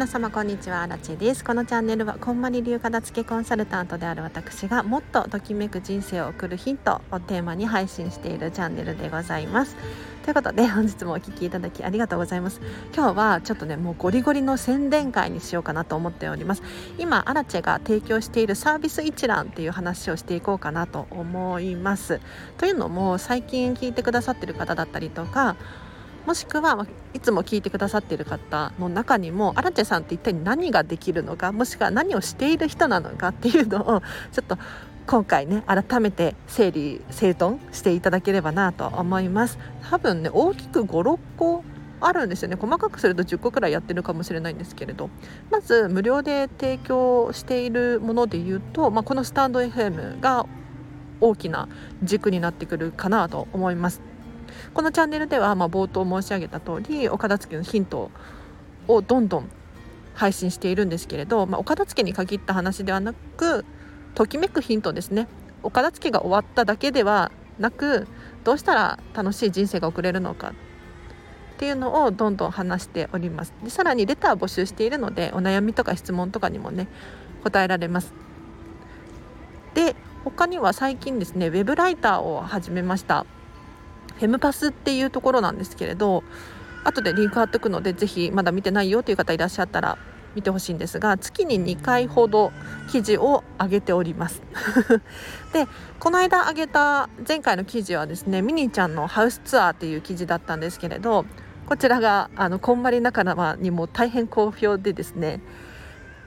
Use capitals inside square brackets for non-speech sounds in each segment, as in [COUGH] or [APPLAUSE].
皆様こんにちは。アラチェです。このチャンネルはこんまり流片付けコンサルタントである私がもっとときめく人生を送るヒントをテーマに配信しているチャンネルでございます。ということで本日もお聴きいただきありがとうございます。今日はちょっとねもうゴリゴリの宣伝会にしようかなと思っております。今アラチェが提供しているサービス一覧っていう話をしていこうかなと思います。というのも最近聞いてくださってる方だったりとかもしくはいつも聞いてくださっている方の中にもアラチェさんって一体何ができるのかもしくは何をしている人なのかっていうのを [LAUGHS] ちょっと今回ね改めて整理整頓していただければなと思います。多分ね大きく56個あるんですよね。細かくすると10個くらいやってるかもしれないんですけれど。まず無料で提供しているもので言うと、まあ、このスタンド FM が大きな軸になってくるかなと思います。このチャンネルでは、まあ、冒頭申し上げた通りお片付けのヒントをどんどん配信しているんですけれど、まあ、お片付けに限った話ではなくときめくヒントですね。お片付けが終わっただけではなくどうしたら楽しい人生が送れるのか。っていうのをどんどん話しております。でさらにレター募集しているのでお悩みとか質問とかにもね答えられます。で他には最近ですねウェブライターを始めました。フェムパスっていうところなんですけれど後でリンク貼っておくのでぜひまだ見てないよという方いらっしゃったら見てほしいんですが月に2回ほど記事を上げております。[LAUGHS] でこの間上げた前回の記事はですねミニーちゃんのハウスツアーっていう記事だったんですけれどこちらがあのこんまり仲間にも大変好評でですね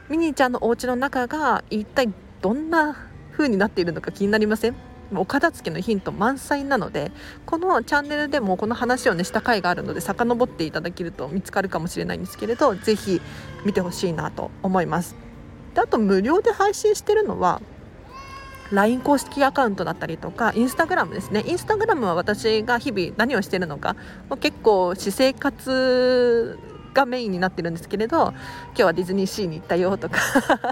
ミニーちゃんのお家の中が一体どんな風になっているのか気になりません？お片付けのヒント満載なのでこのチャンネルでもこの話をねした回があるので遡っていただけると見つかるかもしれないんですけれど是非見てほしいなと思います。であと無料で配信してるのは LINE 公式アカウントだったりとかインスタグラムですね。インスタグラムは私が日々何をしてるのか結構私生活がメインになってるんですけれど今日はディズニーシーに行ったよとか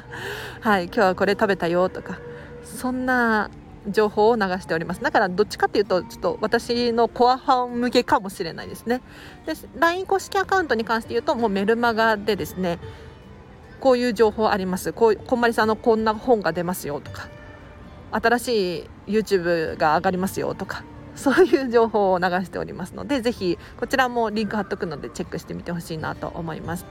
[LAUGHS] はい今日はこれ食べたよとかそんな情報を流しております。だからどっちかっていうとちょっと私のコアファン向けかもしれないですね。で LINE 公式アカウントに関して言うともうメルマガでですねこういう情報あります。こうこんまりさんのこんな本が出ますよとか新しい YouTube が上がりますよとかそういう情報を流しておりますのでぜひこちらもリンク貼っとくのでチェックしてみてほしいなと思います。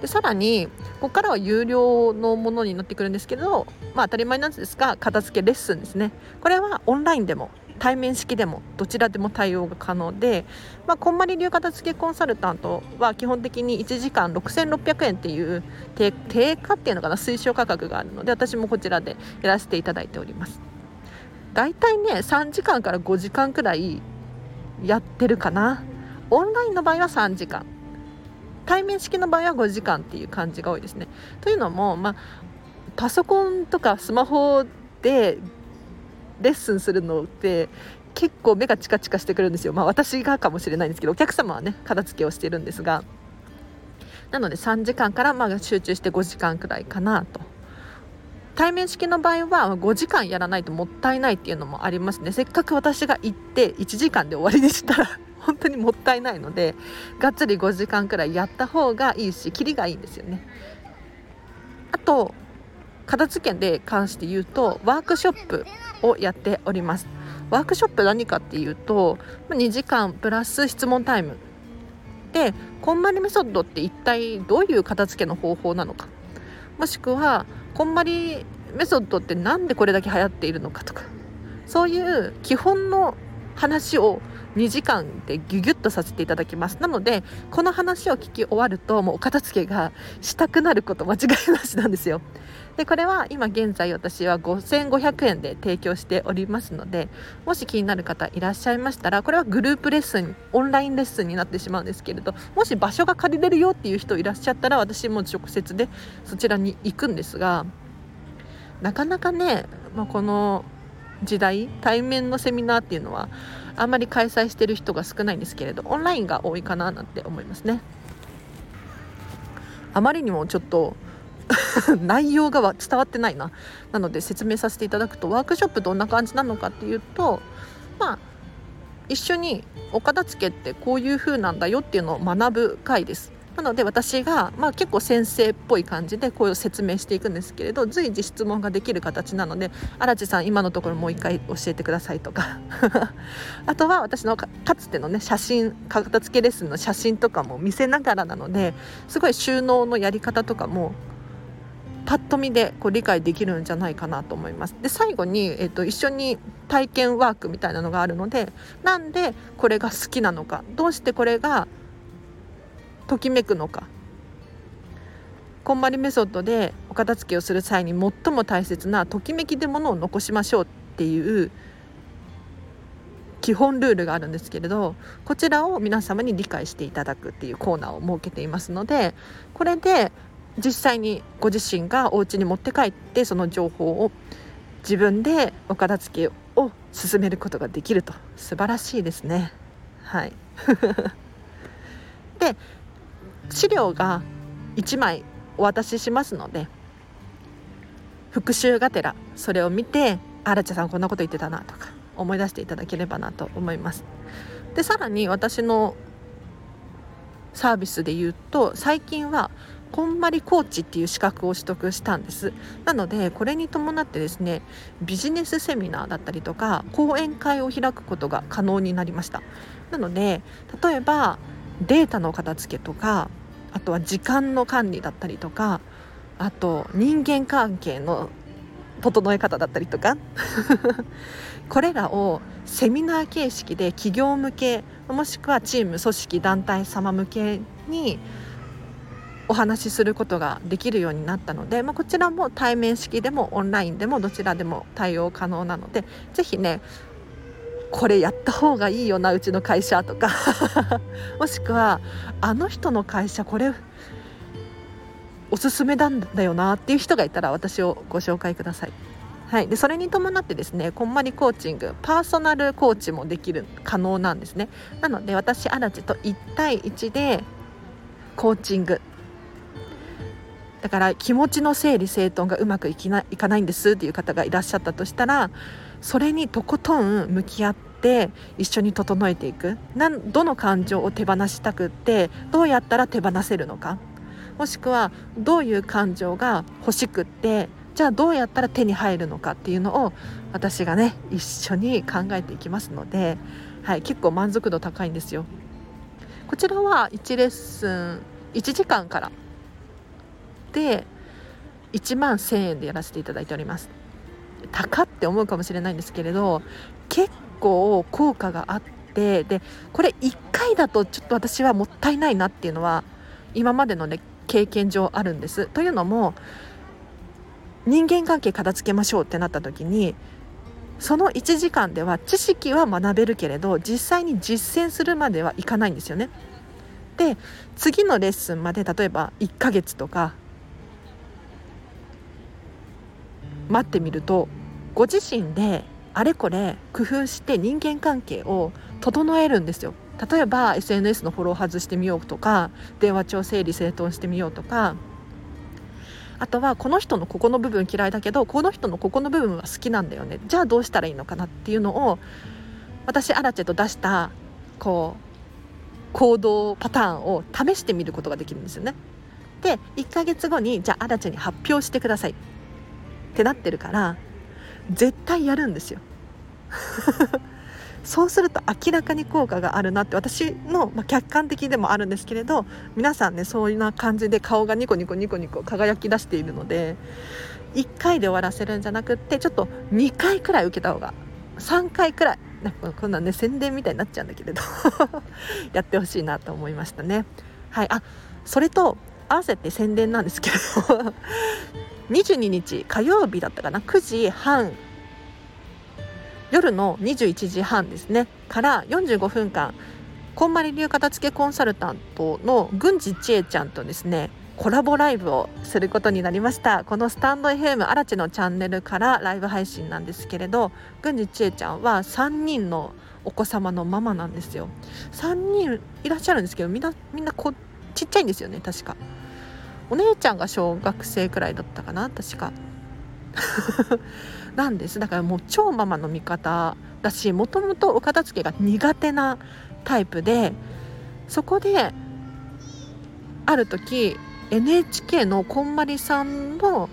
でさらにここからは有料のものになってくるんですけど、まあ、当たり前なんですが片付けレッスンですね。これはオンラインでも対面式でもどちらでも対応が可能で、まあ、こんまり流片付けコンサルタントは基本的に1時間6600円っていう定価っていうのかな推奨価格があるので私もこちらでやらせていただいております。だいたいね3時間から5時間くらいやってるかなオンラインの場合は3時間対面式の場合は5時間っていう感じが多いですね。というのも、まあ、パソコンとかスマホでレッスンするのって結構目がチカチカしてくるんですよ。まあ私がかもしれないんですけどお客様はね片付けをしているんですがなので3時間からまあ集中して5時間くらいかなと。対面式の場合は5時間やらないともったいないっていうのもありますねせっかく私が行って1時間で終わりでしたら [LAUGHS] 本当にもったいないのでがっつり5時間くらいやった方がいいしキリがいいんですよね。あと片付けで関して言うとワークショップをやっております。ワークショップ何かっていうと2時間プラス質問タイムでこんまりメソッドって一体どういう片付けの方法なのかもしくはこんまりメソッドって何でこれだけ流行っているのかとかそういう基本の話を2時間でギュギュッとさせていただきます。なのでこの話を聞き終わるともうお片付けがしたくなること間違いなしなんですよ。でこれは今現在私は5500円で提供しておりますのでもし気になる方いらっしゃいましたらこれはグループレッスンオンラインレッスンになってしまうんですけれどもし場所が借りれるよっていう人いらっしゃったら私も直接でそちらに行くんですがなかなかね、まあ、この時代対面のセミナーっていうのはあんまり開催してる人が少ないんですけれどオンラインが多いかななんて思いますね。あまりにもちょっと [LAUGHS] 内容が伝わってないな。なので説明させていただくとワークショップどんな感じなのかっていうとまあ一緒にお片付けってこういう風なんだよっていうのを学ぶ回です。なので私が、まあ、結構先生っぽい感じでこういう説明していくんですけれど随時質問ができる形なので「荒地さん今のところもう一回教えてください」とか [LAUGHS] あとは私のかつてのね写真片付けレッスンの写真とかも見せながらなのですごい収納のやり方とかもパッと見でこう理解できるんじゃないかなと思います。で最後に、えーと、一緒に体験ワークみたいなのがあるのでなんでこれが好きなのかどうしてこれがときめくのか。こんまりメソッドでお片付けをする際に最も大切なときめきでものを残しましょうっていう基本ルールがあるんですけれどこちらを皆様に理解していただくっていうコーナーを設けていますのでこれで実際にご自身がお家に持って帰ってその情報を自分でお片付けを進めることができると。素晴らしいですね。はい。[LAUGHS] で資料が1枚お渡ししますので復習がてらそれを見て「あらちゃさんこんなこと言ってたな」とか思い出していただければなと思います。でさらに私のサービスで言うと最近はこんまりコーチっていう資格を取得したんですなのでこれに伴ってですねビジネスセミナーだったりとか講演会を開くことが可能になりましたなので例えばデータの片付けとかあとは時間の管理だったりとかあと人間関係の整え方だったりとか [LAUGHS] これらをセミナー形式で企業向けもしくはチーム組織団体様向けにお話しすることができるようになったので、まあ、こちらも対面式でもオンラインでもどちらでも対応可能なので是非ねこれやった方がいいよなうちの会社とか。[LAUGHS] もしくはあの人の会社これおすすめなんだよなっていう人がいたら私をご紹介ください。はい、でそれに伴ってですねこんまりコーチングパーソナルコーチもできる可能なんですね。なので私アラチと1対1でコーチングだから気持ちの整理整頓がうまくいきないかないんですっていう方がいらっしゃったとしたらそれにとことん向き合って一緒に整えていくなんどの感情を手放したくってどうやったら手放せるのかもしくはどういう感情が欲しくってじゃあどうやったら手に入るのかっていうのを私がね一緒に考えていきますので、はい、結構満足度高いんですよ。こちらは1レッスン1時間からで1万1000円でやらせていただいております。高って思うかもしれないんですけれど結構効果があってでこれ1回だとちょっと私はもったいないなっていうのは今までのね経験上あるんです。というのも人間関係片付けましょうってなった時にその1時間では知識は学べるけれど実際に実践するまではいかないんですよね。で次のレッスンまで例えば1ヶ月とか待ってみるとご自身であれこれ工夫して人間関係を整えるんですよ。例えば SNS のフォロー外してみようとか電話帳整理整頓してみようとかあとはこの人のここの部分嫌いだけどこの人のここの部分は好きなんだよねじゃあどうしたらいいのかなっていうのを私アラチェと出したこう行動パターンを試してみることができるんですよね。で1ヶ月後にじゃあアラチェに発表してくださいってなってるから絶対やるんですよ。[LAUGHS] そうすると明らかに効果があるなって私の、ま、客観的でもあるんですけれど皆さんねそういうな感じで顔がニコニコニコニコ輝き出しているので1回で終わらせるんじゃなくってちょっと2回くらい受けた方が3回くらいなんかこんなんね宣伝みたいになっちゃうんだけれど [LAUGHS] やってほしいなと思いましたね。はいあそれと合わせて宣伝なんですけど22日火曜日だったかな？9時半。夜の21時半ですね。から45分間こんまり流片付けコンサルタントの郡司千恵ちゃんとですねコラボライブをすることになりました。このスタンド FM 荒地のチャンネルからライブ配信なんですけれど郡司千恵ちゃんは3人のお子様のママなんですよ。3人いらっしゃるんですけどみんなみんなこちっちゃいんですよね確か。お姉ちゃんが小学生くらいだったかな確か。[LAUGHS] なんです。だからもう超ママの味方だしもともとお片付けが苦手なタイプでそこである時 NHK のこんまりさんの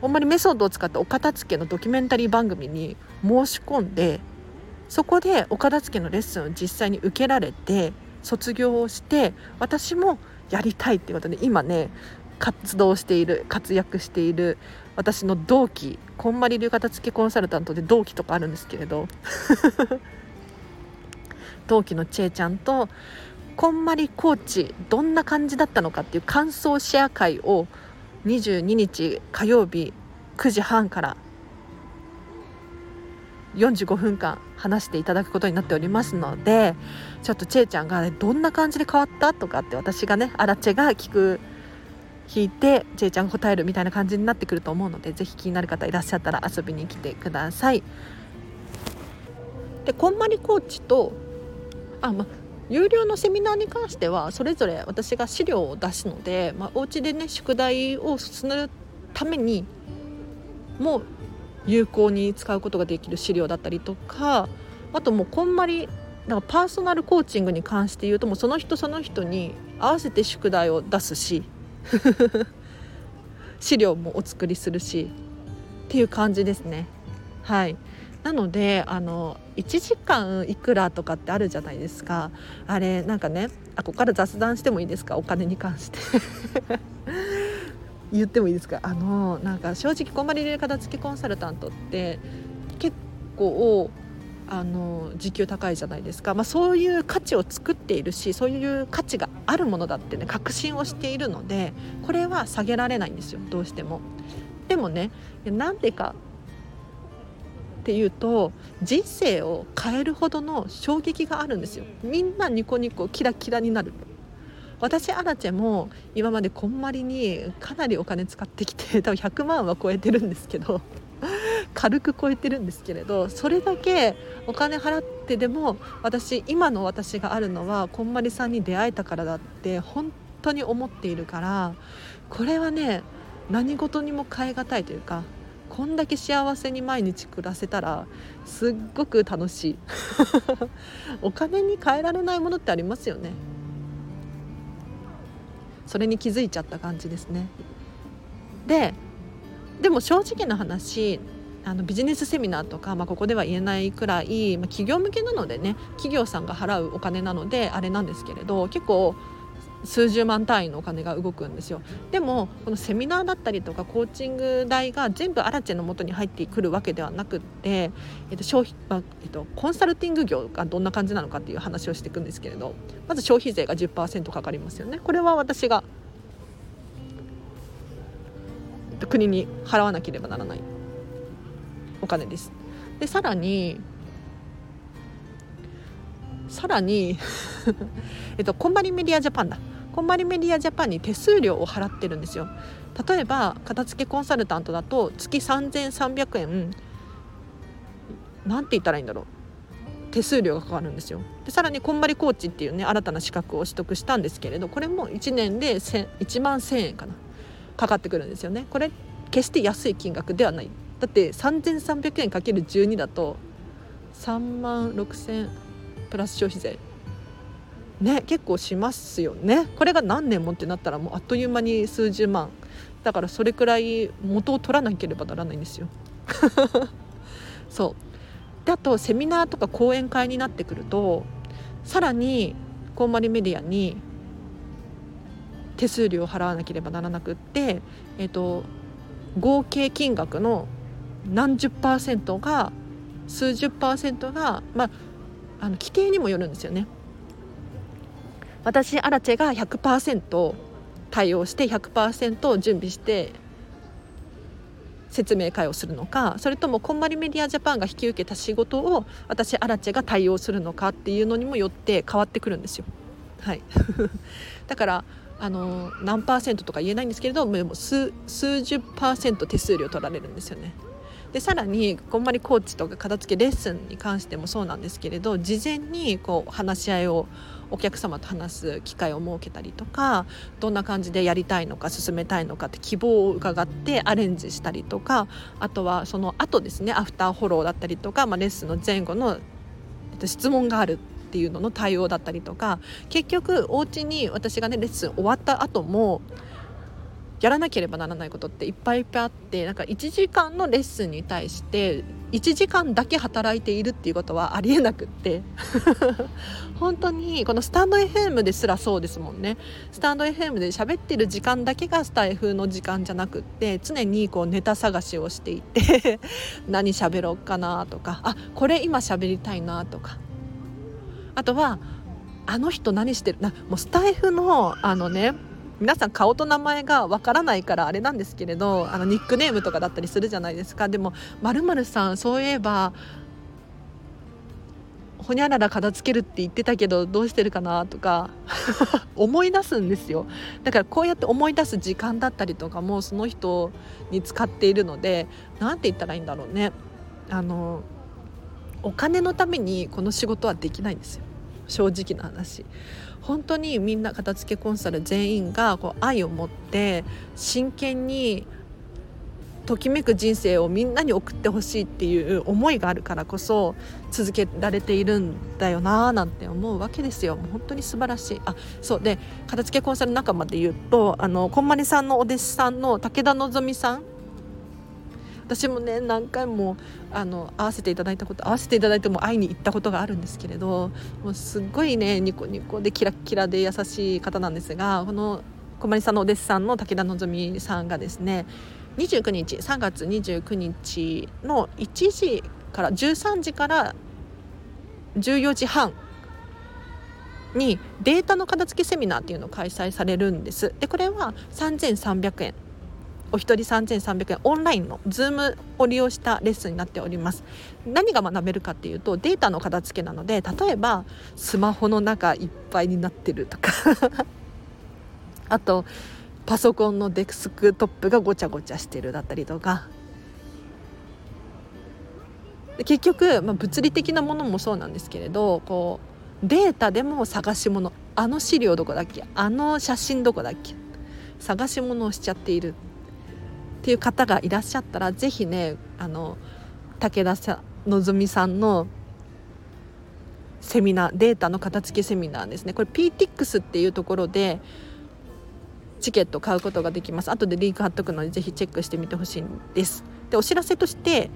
こんまりメソッドを使ったお片付けのドキュメンタリー番組に申し込んでそこでお片付けのレッスンを実際に受けられて卒業をして私もやりたいっていうことで今ね活動している活躍している私の同期こんまり流片付けコンサルタントで同期とかあるんですけれど。[LAUGHS] 同期のちえちゃんとこんまりコーチどんな感じだったのかっていう感想シェア会を22日火曜日9時半から45分間話していただくことになっておりますのでちょっとちえちゃんが、ね、どんな感じで変わったとかって私がねアラチェが聞く聞いてちえちゃん答えるみたいな感じになってくると思うのでぜひ気になる方いらっしゃったら遊びに来てください。でこんまりコーチとあ、ま、有料のセミナーに関してはそれぞれ私が資料を出すので、まあ、お家でね宿題を進めるためにもう有効に使うことができる資料だったりとかあともうこんまりだからパーソナルコーチングに関して言うともうその人その人に合わせて宿題を出すし [LAUGHS] 資料もお作りするしっていう感じですね。はい。なのであの1時間いくらとかってあるじゃないですか。あれなんかねあここから雑談してもいいですか？お金に関して。言ってもいいですか？あのなんか正直こんまり流片付けコンサルタントって結構あの時給高いじゃないですか、まあ、そういう価値を作っているしそういう価値があるものだってね確信をしているのでこれは下げられないんですよ。どうしても。でもねなんでかっていうと人生を変えるほどの衝撃があるんですよ。みんなニコニコキラキラになる。私アラチェも今までこんまりにかなりお金使ってきて多分100万は超えてるんですけど [LAUGHS] 軽く超えてるんですけれどそれだけお金払ってでも私今の私があるのはこんまりさんに出会えたからだって本当に思っているからこれはね何事にも代え難いというかこんだけ幸せに毎日暮らせたらすっごく楽しい。[LAUGHS] お金に換えられないものってありますよね。それに気づいちゃった感じですね。ででも正直な話あのビジネスセミナーとか、まあ、ここでは言えないくらい、まあ、企業向けなのでね企業さんが払うお金なのであれなんですけれど結構数十万単位のお金が動くんですよでもこのセミナーだったりとかコーチング代が全部アラチェの元に入ってくるわけではなくって、えっと消費あえっと、コンサルティング業がどんな感じなのかっていう話をしていくんですけれどまず消費税が10%かかりますよねこれは私が国に払わなければならないお金です。でさらにさらに [LAUGHS] えっとコンバリメディアジャパンだ。コンバリメディアジャパンに手数料を払ってるんですよ。例えば片付けコンサルタントだと月3300円なんて言ったらいいんだろう。手数料がかかるんですよ。でさらにこんまりコーチっていうね新たな資格を取得したんですけれどこれも1年で1万1000円かなかかってくるんですよね。これ決して安い金額ではない。だって3300円かける12だと3万6000プラス消費税。ね結構しますよね。これが何年もってなったらもうあっという間に数十万。だからそれくらい元を取らなければならないんですよ。[LAUGHS] そう。であとセミナーとか講演会になってくるとさらにこんまりメディアに手数料を払わなければならなくって、えーと、合計金額の何十パーセントが数十パーセントが、まあ、あの規定にもよるんですよね。私アラチェが100%対応して100%準備して説明会をするのかそれともこんまりメディアジャパンが引き受けた仕事を私アラチェが対応するのかっていうのにもよって変わってくるんですよ。はい、[LAUGHS] だからあの何パーセントとか言えないんですけれども数数十パーセント手数料取られるんですよね。でさらにこんまりコーチとか片付けレッスンに関してもそうなんですけれど事前にこう話し合いをお客様と話す機会を設けたりとかどんな感じでやりたいのか進めたいのかって希望を伺ってアレンジしたりとかあとはその後ですねアフターフォローだったりとか、まあ、レッスンの前後の質問があるっていうのの対応だったりとか結局お家に私がねレッスン終わった後もやらなければならないことっていっぱいいっぱいあってなんか1時間のレッスンに対して1時間だけ働いているっていうことはありえなくって。[LAUGHS] 本当にこのスタンド FM ですらそうですもんね。スタンド FM で喋ってる時間だけがスタイフの時間じゃなくって常にこうネタ探しをしていて [LAUGHS] 何喋ろうかなとかあこれ今喋りたいなとか。あとはあの人何してるなもうスタイフのあのね皆さん顔と名前がわからないからあれなんですけれどあのニックネームとかだったりするじゃないですか。でもまるさんそういえばほにゃらら片付けるって言ってたけどどうしてるかなとか [LAUGHS] 思い出すんですよ。だからこうやって思い出す時間だったりとかもその人に使っているので何て言ったらいいんだろうね。あのお金のためにこの仕事はできないんですよ。正直な話。本当にみんな片付けコンサル全員がこう愛を持って真剣にときめく人生をみんなに送ってほしいっていう思いがあるからこそ続けられているんだよなーなんて思うわけですよ。もう本当に素晴らしい。あそう。で片付けコンサル仲間で言うとあのこんまりさんのお弟子さんの武田希さん私もね何回もあの会わせていただいたこと会わせていただいても会いに行ったことがあるんですけれどもうすっごいねニコニコでキラキラで優しい方なんですがこの小森さんのお弟子さんの武田希さんがですね29日3月29日の1時から13時から14時半にデータの片付けセミナーっていうのを開催されるんです。でこれは3300円。お一人3300円。オンラインの Zoom を利用したレッスンになっております。何が学べるかっていうとデータの片付けなので例えばスマホの中いっぱいになってるとか。[LAUGHS] あとパソコンのデスクトップがごちゃごちゃしてるだったりとか。結局、まあ、物理的なものもそうなんですけれどこうデータでも探し物。あの資料どこだっけ？あの写真どこだっけ？探し物をしちゃっている。っていう方がいらっしゃったら是非ねあの武田さ希さんのセミナーデータの片付けセミナーですね。これ PTX っていうところでチケット買うことができます。後でリンク貼っとくのでぜひチェックしてみてほしいんです。でお知らせとして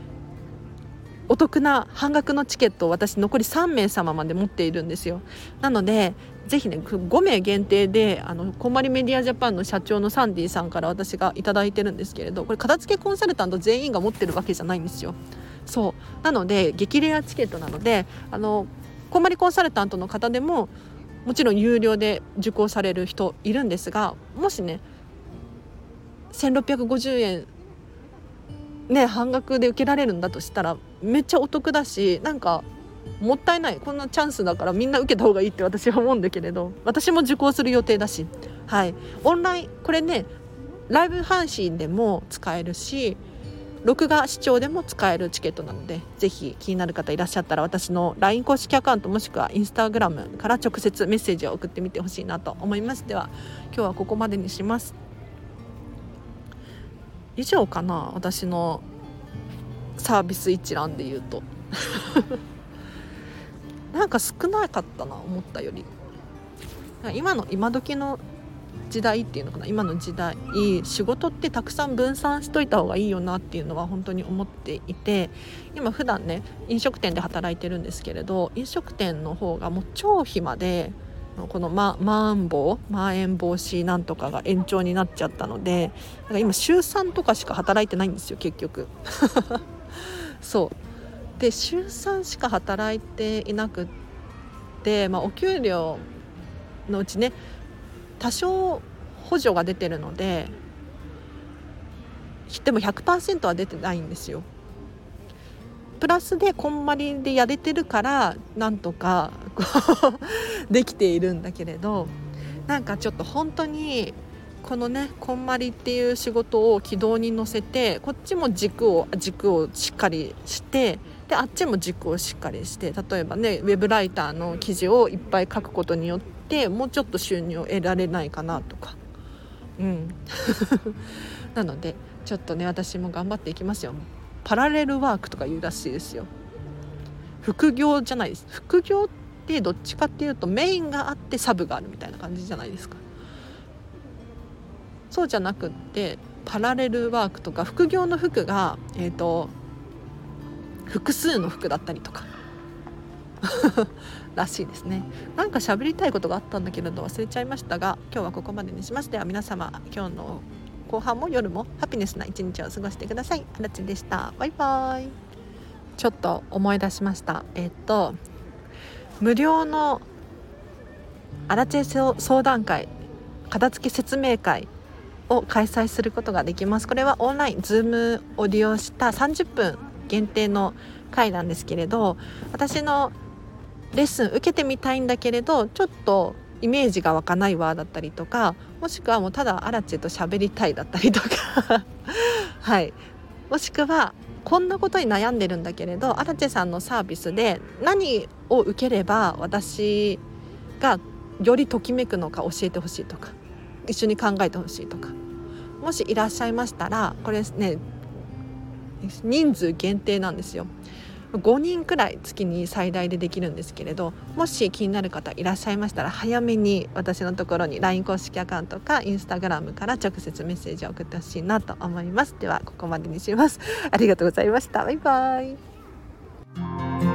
お得な半額のチケットを私残り3名様まで持っているんですよ。なのでぜひね5名限定であのこんまりメディアジャパンの社長のサンディさんから私が頂いてるんですけれどこれ片付けコンサルタント全員が持ってるわけじゃないんですよ。そう。なので激レアチケットなのであのこんまりコンサルタントの方でももちろん有料で受講される人いるんですがもしね1650円ね半額で受けられるんだとしたらめっちゃお得だしなんかもったいない。こんなチャンスだからみんな受けた方がいいって [LAUGHS] 私は思うんだけれど私も受講する予定だし。はい。オンラインこれねライブ配信でも使えるし録画視聴でも使えるチケットなのでぜひ気になる方いらっしゃったら私の LINE 公式アカウントもしくは Instagram から直接メッセージを送ってみてほしいなと思います。では今日はここまでにします。以上かな私のサービス一覧で言うと。[LAUGHS] なんか少なかったな思ったより。今の今時の時代っていうのかな今の時代仕事ってたくさん分散しといた方がいいよなっていうのは本当に思っていて。今普段ね飲食店で働いてるんですけれど飲食店の方がもう超暇でこのままん防まん延防止なんとかが延長になっちゃったのでだから今週3とかしか働いてないんですよ結局 [LAUGHS] そうで週3しか働いていなくって、まあ、お給料のうちね多少補助が出てるのででも100%は出てないんですよ。プラスでこんまりでやれてるからなんとか [LAUGHS] できているんだけれどなんかちょっと本当にこのねこんまりっていう仕事を軌道に乗せてこっちも軸を軸をしっかりしてであっちも軸をしっかりして例えばねウェブライターの記事をいっぱい書くことによってもうちょっと収入を得られないかなとか。うん。[LAUGHS] なのでちょっとね私も頑張っていきますよ。パラレルワークとか言うらしいですよ。副業じゃないです。副業ってどっちかっていうとメインがあってサブがあるみたいな感じじゃないですか。そうじゃなくってパラレルワークとか副業の服が、えーと、複数の服だったりとか。[LAUGHS] らしいですね。なんか喋りたいことがあったんだけれど忘れちゃいましたが今日はここまでにしますでは皆様今日の後半も夜もハピネスな一日を過ごしてください。あらちでした。バイバイ。ちょっと思い出しました。えっと無料のアラチェ相談会片付け説明会を開催することができます。これはオンライン Zoom を利用した30分限定の会なんですけれど私のレッスン受けてみたいんだけれどちょっとイメージが湧かないわだったりとかもしくはもうただアラチェと喋りたいだったりとか。[LAUGHS] はい。もしくはこんなことに悩んでるんだけれどアラチェさんのサービスで何を受ければ私がよりときめくのか教えてほしいとか一緒に考えてほしいとか。もしいらっしゃいましたらこれね人数限定なんですよ。5人くらい月に最大でできるんですけれどもし気になる方いらっしゃいましたら早めに私のところに LINE 公式アカウントか Instagram から直接メッセージを送ってほしいなと思います。ではここまでにします。ありがとうございました。バイバイ。